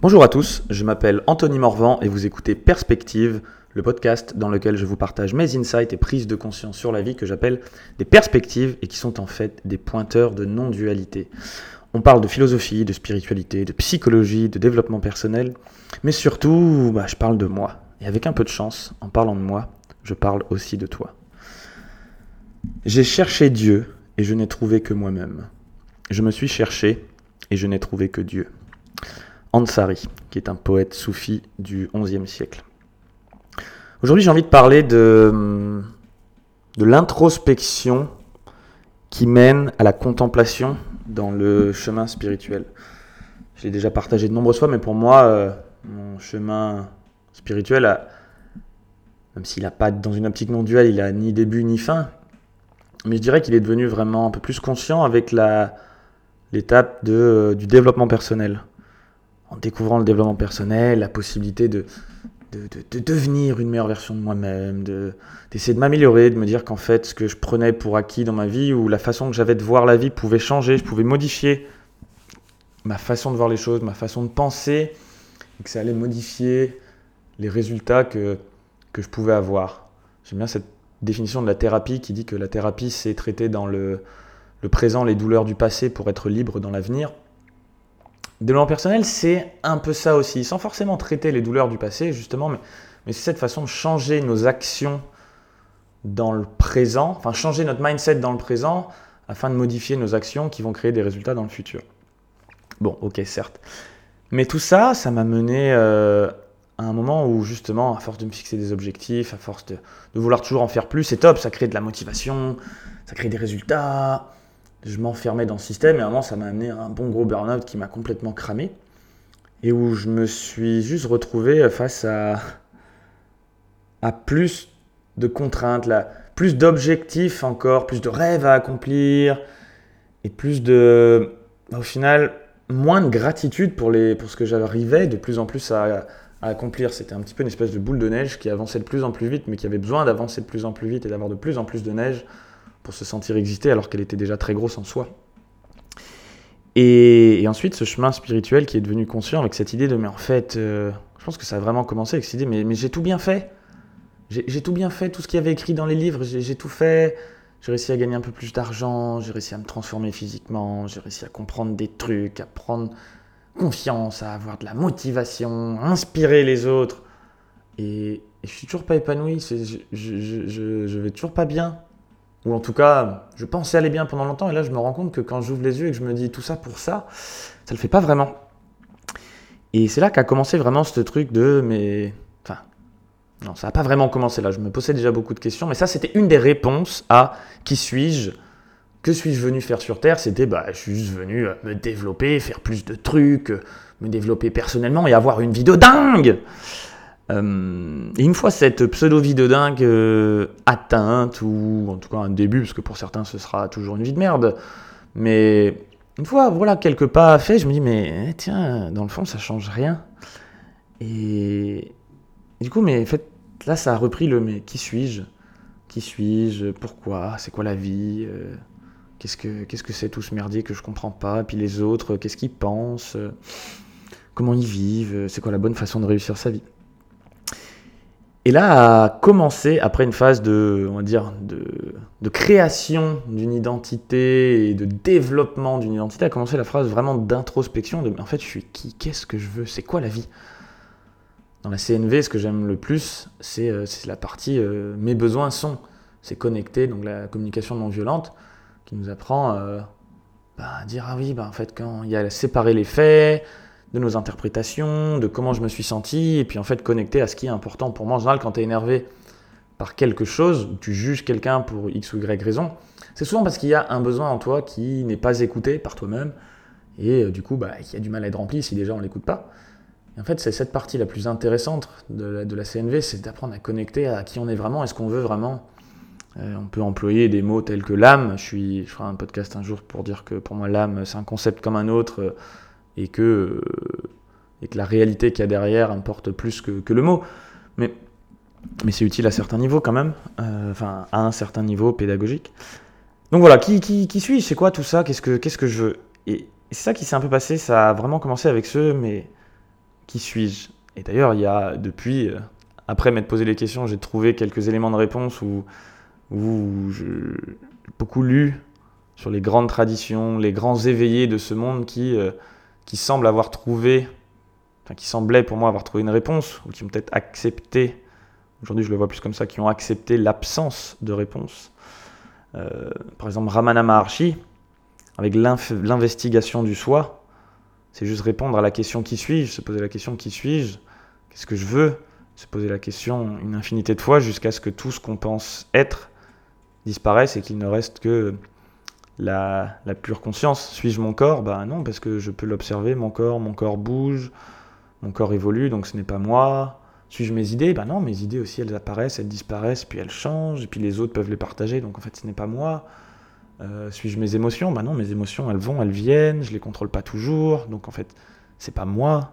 Bonjour à tous, je m'appelle Anthony Morvan et vous écoutez Perspective, le podcast dans lequel je vous partage mes insights et prises de conscience sur la vie que j'appelle des perspectives et qui sont en fait des pointeurs de non-dualité. On parle de philosophie, de spiritualité, de psychologie, de développement personnel, mais surtout, bah, je parle de moi. Et avec un peu de chance, en parlant de moi, je parle aussi de toi. J'ai cherché Dieu et je n'ai trouvé que moi-même. Je me suis cherché et je n'ai trouvé que Dieu. Ansari, qui est un poète soufi du XIe siècle. Aujourd'hui, j'ai envie de parler de, de l'introspection qui mène à la contemplation dans le chemin spirituel. Je l'ai déjà partagé de nombreuses fois, mais pour moi, euh, mon chemin spirituel, même s'il n'a pas dans une optique non duelle, il a ni début ni fin, mais je dirais qu'il est devenu vraiment un peu plus conscient avec l'étape de, du développement personnel en découvrant le développement personnel, la possibilité de, de, devenir une meilleure version de moi-même, d'essayer de, m'améliorer, de me dire qu'en fait, ce que je prenais pour acquis dans ma vie ou la façon que j'avais de voir la vie pouvait changer, je pouvais modifier ma façon de voir les choses, ma façon de penser, et que ça allait modifier les résultats que, que je pouvais avoir. J'aime bien cette définition de la thérapie qui dit que la thérapie, c'est traiter dans le, le présent les douleurs du passé pour être libre dans l'avenir. Développement personnel, c'est un peu ça aussi, sans forcément traiter les douleurs du passé, justement, mais, mais c'est cette façon de changer nos actions dans le présent, enfin changer notre mindset dans le présent afin de modifier nos actions qui vont créer des résultats dans le futur. Bon, ok, certes. Mais tout ça, ça m'a mené euh, à un moment où justement, à force de me fixer des objectifs, à force de, de vouloir toujours en faire plus, c'est top, ça crée de la motivation, ça crée des résultats, je m'enfermais dans le système et à un moment ça m'a amené à un bon gros burn-out qui m'a complètement cramé et où je me suis juste retrouvé face à, à plus de contraintes, là, plus d'objectifs encore, plus de rêves à accomplir et plus de, au final, moins de gratitude pour, les, pour ce que j'arrivais de plus en plus à accomplir. C'était un petit peu une espèce de boule de neige qui avançait de plus en plus vite, mais qui avait besoin d'avancer de plus en plus vite et d'avoir de plus en plus de neige pour se sentir exister alors qu'elle était déjà très grosse en soi. Et, ensuite, ce chemin spirituel qui est devenu conscient avec cette idée de, mais en fait, euh, je pense que ça a vraiment commencé avec cette idée, mais, mais j'ai tout bien fait. J'ai tout bien fait, tout ce qu'il y avait écrit dans les livres, j'ai tout fait. J'ai réussi à gagner un peu plus d'argent, j'ai réussi à me transformer physiquement, j'ai réussi à comprendre des trucs, à prendre confiance, à avoir de la motivation, à inspirer les autres. Et, je suis toujours pas épanoui, je, je, je, je vais toujours pas bien. Ou en tout cas, je pensais aller bien pendant longtemps, et là je me rends compte que quand j'ouvre les yeux et que je me dis tout ça pour ça, ça le fait pas vraiment. Et c'est là qu'a commencé vraiment ce truc de mais. Enfin, non, ça n'a pas vraiment commencé là, je me posais déjà beaucoup de questions, mais ça c'était une des réponses à qui suis-je? Que suis-je venu faire sur Terre? C'était bah, je suis juste venu euh, me développer, faire plus de trucs, euh, me développer personnellement et avoir une vie de dingue euh, et une fois cette pseudo-vie de dingue euh, atteinte, ou en tout cas un début, parce que pour certains ce sera toujours une vie de merde, mais une fois voilà quelques pas faits, je me dis mais eh, tiens, dans le fond ça change rien. Et, du coup, mais en fait, là ça a repris le mais qui suis-je? Qui suis-je? Pourquoi? C'est quoi la vie? Euh, Qu'est-ce que qu'est-ce que c'est tout ce merdier que je comprends pas? Et puis les autres, qu'est-ce qu'ils pensent? Comment ils vivent? C'est quoi la bonne façon de réussir sa vie? Et là a commencé, après une phase de, on va dire, de, création d'une identité et de développement d'une identité, a commencé la phase vraiment d'introspection, de en fait je suis qui, qu'est-ce que je veux, c'est quoi la vie? Dans la CNV, ce que j'aime le plus, c'est euh, la partie euh, mes besoins sont, c'est connecté, donc la communication non violente, qui nous apprend euh, bah, à dire ah oui, bah, en fait quand il y a séparer les faits, de nos interprétations, de comment je me suis senti, et puis en fait connecter à ce qui est important pour moi. En général, quand tu es énervé par quelque chose, ou tu juges quelqu'un pour X ou Y raison, c'est souvent parce qu'il y a un besoin en toi qui n'est pas écouté par toi-même, et euh, du coup, bah, qui a du mal à être rempli si déjà on ne l'écoute pas. En fait, c'est cette partie la plus intéressante de la, de la CNV, c'est d'apprendre à connecter à qui on est vraiment, est-ce qu'on veut vraiment. Euh, on peut employer des mots tels que l'âme. Je, suis, je ferai un podcast un jour pour dire que pour moi, l'âme, c'est un concept comme un autre. Euh, et que, euh, et que la réalité qu'il y a derrière importe plus que, que le mot. Mais, mais c'est utile à certains niveaux quand même, euh, enfin à un certain niveau pédagogique. Donc voilà, qui, qui, qui suis-je? C'est quoi tout ça? Qu'est-ce que, que je veux? Et c'est ça qui s'est un peu passé, ça a vraiment commencé avec ce, mais qui suis-je? Et d'ailleurs, il y a depuis, euh, après m'être posé les questions, j'ai trouvé quelques éléments de réponse où, où j'ai beaucoup lu sur les grandes traditions, les grands éveillés de ce monde qui, qui semblent avoir trouvé, enfin qui semblaient pour moi avoir trouvé une réponse, ou qui ont peut-être accepté, aujourd'hui je le vois plus comme ça, qui ont accepté l'absence de réponse. Euh, par exemple, Ramana Maharshi, avec l'investigation du soi, c'est juste répondre à la question qui suis-je, se poser la question qui suis-je, qu'est-ce que je veux, se poser la question une infinité de fois jusqu'à ce que tout ce qu'on pense être disparaisse et qu'il ne reste que la, pure conscience. Suis-je mon corps? Ben non, parce que je peux l'observer, mon corps, mon corps bouge, mon corps évolue, donc ce n'est pas moi. Suis-je mes idées? Ben non, mes idées aussi, elles apparaissent, elles disparaissent, puis elles changent, et puis les autres peuvent les partager, donc en fait ce n'est pas moi. Euh, suis-je mes émotions? Ben non, mes émotions, elles vont, elles viennent, je les contrôle pas toujours, donc en fait c'est pas moi.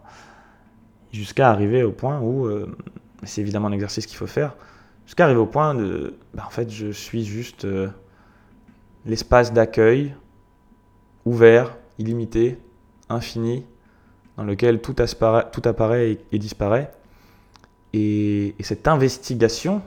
Jusqu'à arriver au point où, euh, c'est évidemment un exercice qu'il faut faire, jusqu'à arriver au point de, ben, en fait je suis juste... Euh, l'espace d'accueil ouvert, illimité, infini, dans lequel tout, apparaît, et, disparaît. Et, cette investigation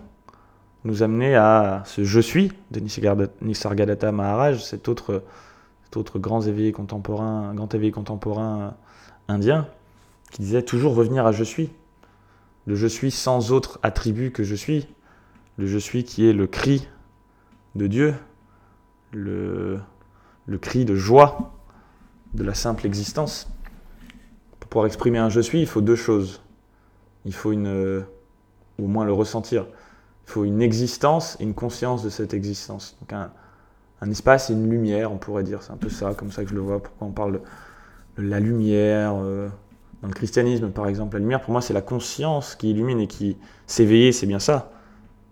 Le cri de joie de la simple existence. Pour pouvoir exprimer un je suis, il faut deux choses. Il faut une, ou au moins le ressentir. Il faut une existence et une conscience de cette existence. Donc un, un espace et une lumière, on pourrait dire. C'est un peu ça, comme ça que je le vois. Pourquoi on parle de la lumière euh, Dans le christianisme, par exemple, la lumière, pour moi, c'est la conscience qui illumine et qui s'éveiller, c'est bien ça.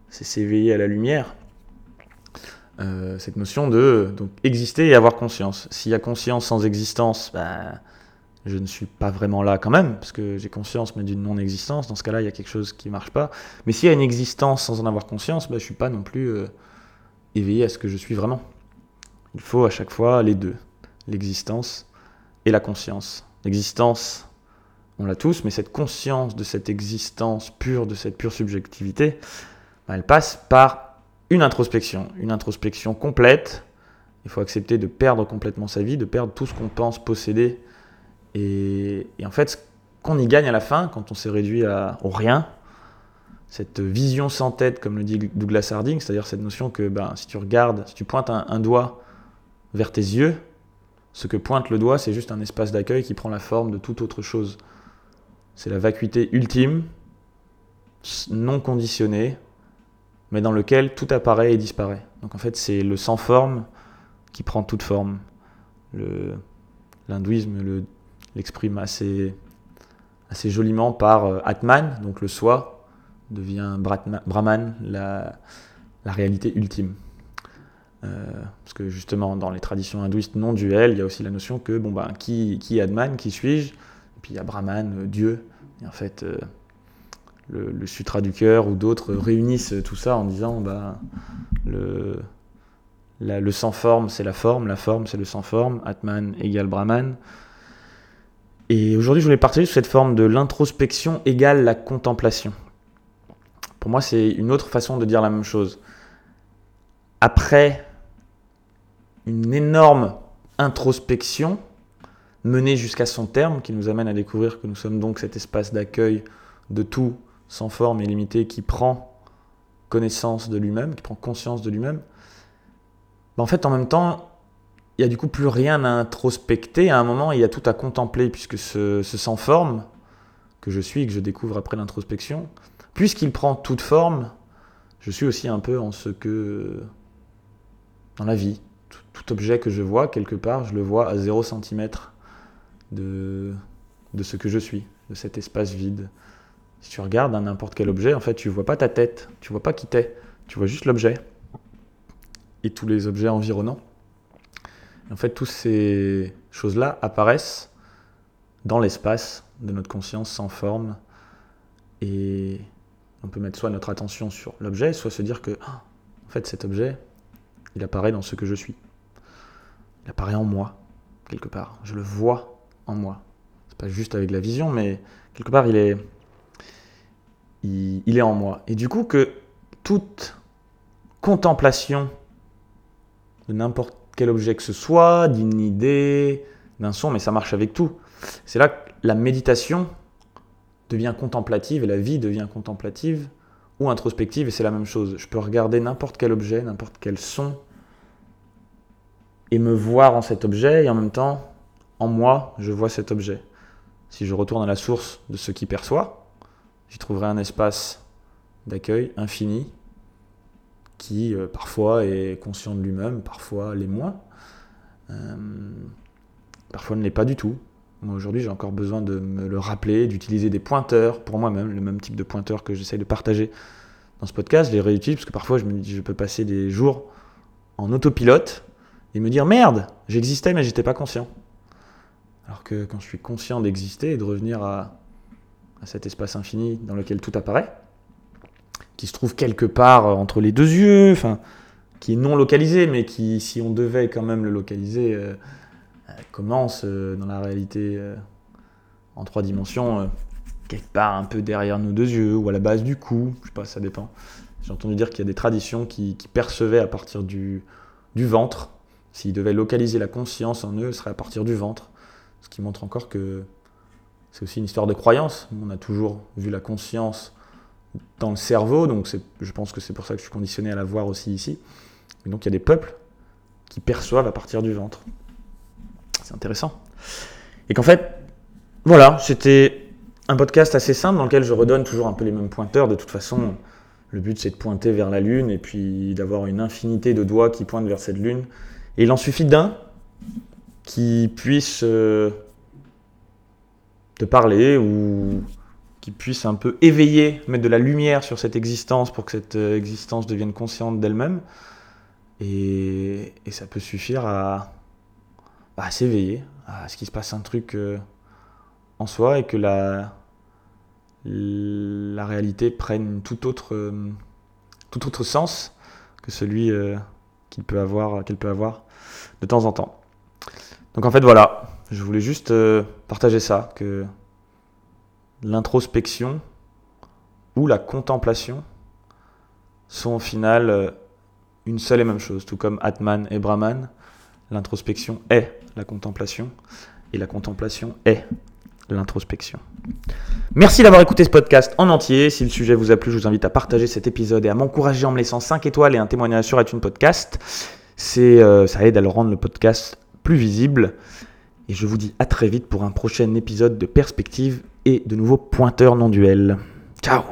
C'est s'éveiller à la lumière. Euh, cette notion de donc, exister et avoir conscience. S'il y a conscience sans existence, ben, je ne suis pas vraiment là quand même, parce que j'ai conscience mais d'une non-existence. Dans ce cas-là, il y a quelque chose qui ne marche pas. Mais s'il y a une existence sans en avoir conscience, ben, je ne suis pas non plus euh, éveillé à ce que je suis vraiment. Il faut à chaque fois les deux, l'existence et la conscience. L'existence, on l'a tous, mais cette conscience de cette existence pure, de cette pure subjectivité, ben, elle passe par une introspection, une introspection complète. Il faut accepter de perdre complètement sa vie, de perdre tout ce qu'on pense posséder. Et, en fait, ce qu'on y gagne à la fin, quand on s'est réduit au rien, cette vision sans tête, comme le dit Douglas Harding, c'est-à-dire cette notion que ben, si tu regardes, si tu pointes un, doigt vers tes yeux, ce que pointe le doigt, c'est juste un espace d'accueil qui prend la forme de toute autre chose. C'est la vacuité ultime, non conditionnée, mais dans lequel tout apparaît et disparaît. Donc en fait, c'est le sans forme qui prend toute forme. L'hindouisme l'exprime assez, joliment par euh, Atman, donc le soi, devient Brahman, la, réalité ultime. Euh, parce que justement, dans les traditions hindouistes non duelles, il y a aussi la notion que, bon, ben, qui, est Atman, qui suis-je? Et puis il y a Brahman, Dieu. Et en fait, euh, le, Sutra du cœur ou d'autres réunissent tout ça en disant bah, le, le sans forme c'est la forme, la forme c'est le sans forme, Atman égale Brahman. Et aujourd'hui je voulais partager sur cette forme de l'introspection égale la contemplation. Pour moi c'est une autre façon de dire la même chose. Après une énorme introspection menée jusqu'à son terme qui nous amène à découvrir que nous sommes donc cet espace d'accueil de tout sans forme et limité, qui prend connaissance de lui-même, qui prend conscience de lui-même, ben, en fait, en même temps, il y a du coup plus rien à introspecter. À un moment, il y a tout à contempler, puisque ce, sans forme que je suis, que je découvre après l'introspection, puisqu'il prend toute forme, je suis aussi un peu en ce que. dans la vie. Tout, objet que je vois, quelque part, je le vois à 0 cm de, de ce que je suis, de cet espace vide. Si tu regardes n'importe quel objet, en fait, tu vois pas ta tête, tu vois pas qui t'es, tu vois juste l'objet et tous les objets environnants. en fait, toutes ces choses-là apparaissent dans l'espace de notre conscience sans forme. Et on peut mettre soit notre attention sur l'objet, soit se dire que, ah, en fait, cet objet, il apparaît dans ce que je suis. Il apparaît en moi, quelque part. Je le vois en moi pas juste avec la vision, mais quelque part, il est, il, est en moi. Et du coup, que toute contemplation de n'importe quel objet que ce soit, d'une idée, d'un son, mais ça marche avec tout. C'est là que la méditation devient contemplative et la vie devient contemplative ou introspective et c'est la même chose. Je peux regarder n'importe quel objet, n'importe quel son et me voir en cet objet et en même temps, en moi, je vois cet objet. Si je retourne à la source de ce qui perçoit, j'y trouverai un espace d'accueil infini qui euh, parfois est conscient de lui-même, parfois l'est moins, euh, parfois ne l'est pas du tout. Moi aujourd'hui j'ai encore besoin de me le rappeler, d'utiliser des pointeurs pour moi-même, le même type de pointeurs que j'essaye de partager dans ce podcast, je les réutilise parce que parfois je peux passer des jours en autopilote et me dire merde, j'existais mais j'étais pas conscient. Alors que quand je suis conscient d'exister et de revenir à, à cet espace infini dans lequel tout apparaît, qui se trouve quelque part entre les deux yeux, enfin, qui est non localisé, mais qui, si on devait quand même le localiser, euh, euh, commence euh, dans la réalité en trois dimensions, quelque part un peu derrière nos deux yeux, ou à la base du cou, je sais pas, ça dépend. J'ai entendu dire qu'il y a des traditions qui, percevaient à partir du, du ventre. S'ils devaient localiser la conscience en eux, ce serait à partir du ventre. Ce qui montre encore que c'est aussi une histoire de croyance. On a toujours vu la conscience dans le cerveau, donc je pense que c'est pour ça que je suis conditionné à la voir aussi ici. Et donc il y a des peuples qui perçoivent à partir du ventre. C'est intéressant. Et qu'en fait, voilà, c'était un podcast assez simple dans lequel je redonne toujours un peu les mêmes pointeurs. De toute façon, le but c'est de pointer vers la Lune et puis d'avoir une infinité de doigts qui pointent vers cette Lune. Et il en suffit d'un qui puisse euh, parler ou qui puisse un peu éveiller, mettre de la lumière sur cette existence pour que cette euh, existence devienne consciente d'elle-même. Et, ça peut suffire à, s'éveiller, à ce qu'il se passe un truc euh, en soi et que la, la réalité prenne tout autre, euh, tout autre sens que celui qu'il peut avoir, qu'elle peut avoir de temps en temps. Donc en fait voilà, je voulais juste partager ça, que l'introspection ou la contemplation sont au final euh, une seule et même chose, tout comme Atman et Brahman. L'introspection est la contemplation et la contemplation est l'introspection. Merci d'avoir écouté ce podcast en entier. Si le sujet vous a plu, je vous invite à partager cet épisode et à m'encourager en me laissant 5 étoiles et un témoignage sur une podcast. Euh, ça aide à le rendre le podcast plus visible. Et je vous dis à très vite pour un prochain épisode de Perspective et de nouveaux pointeurs non duels. Ciao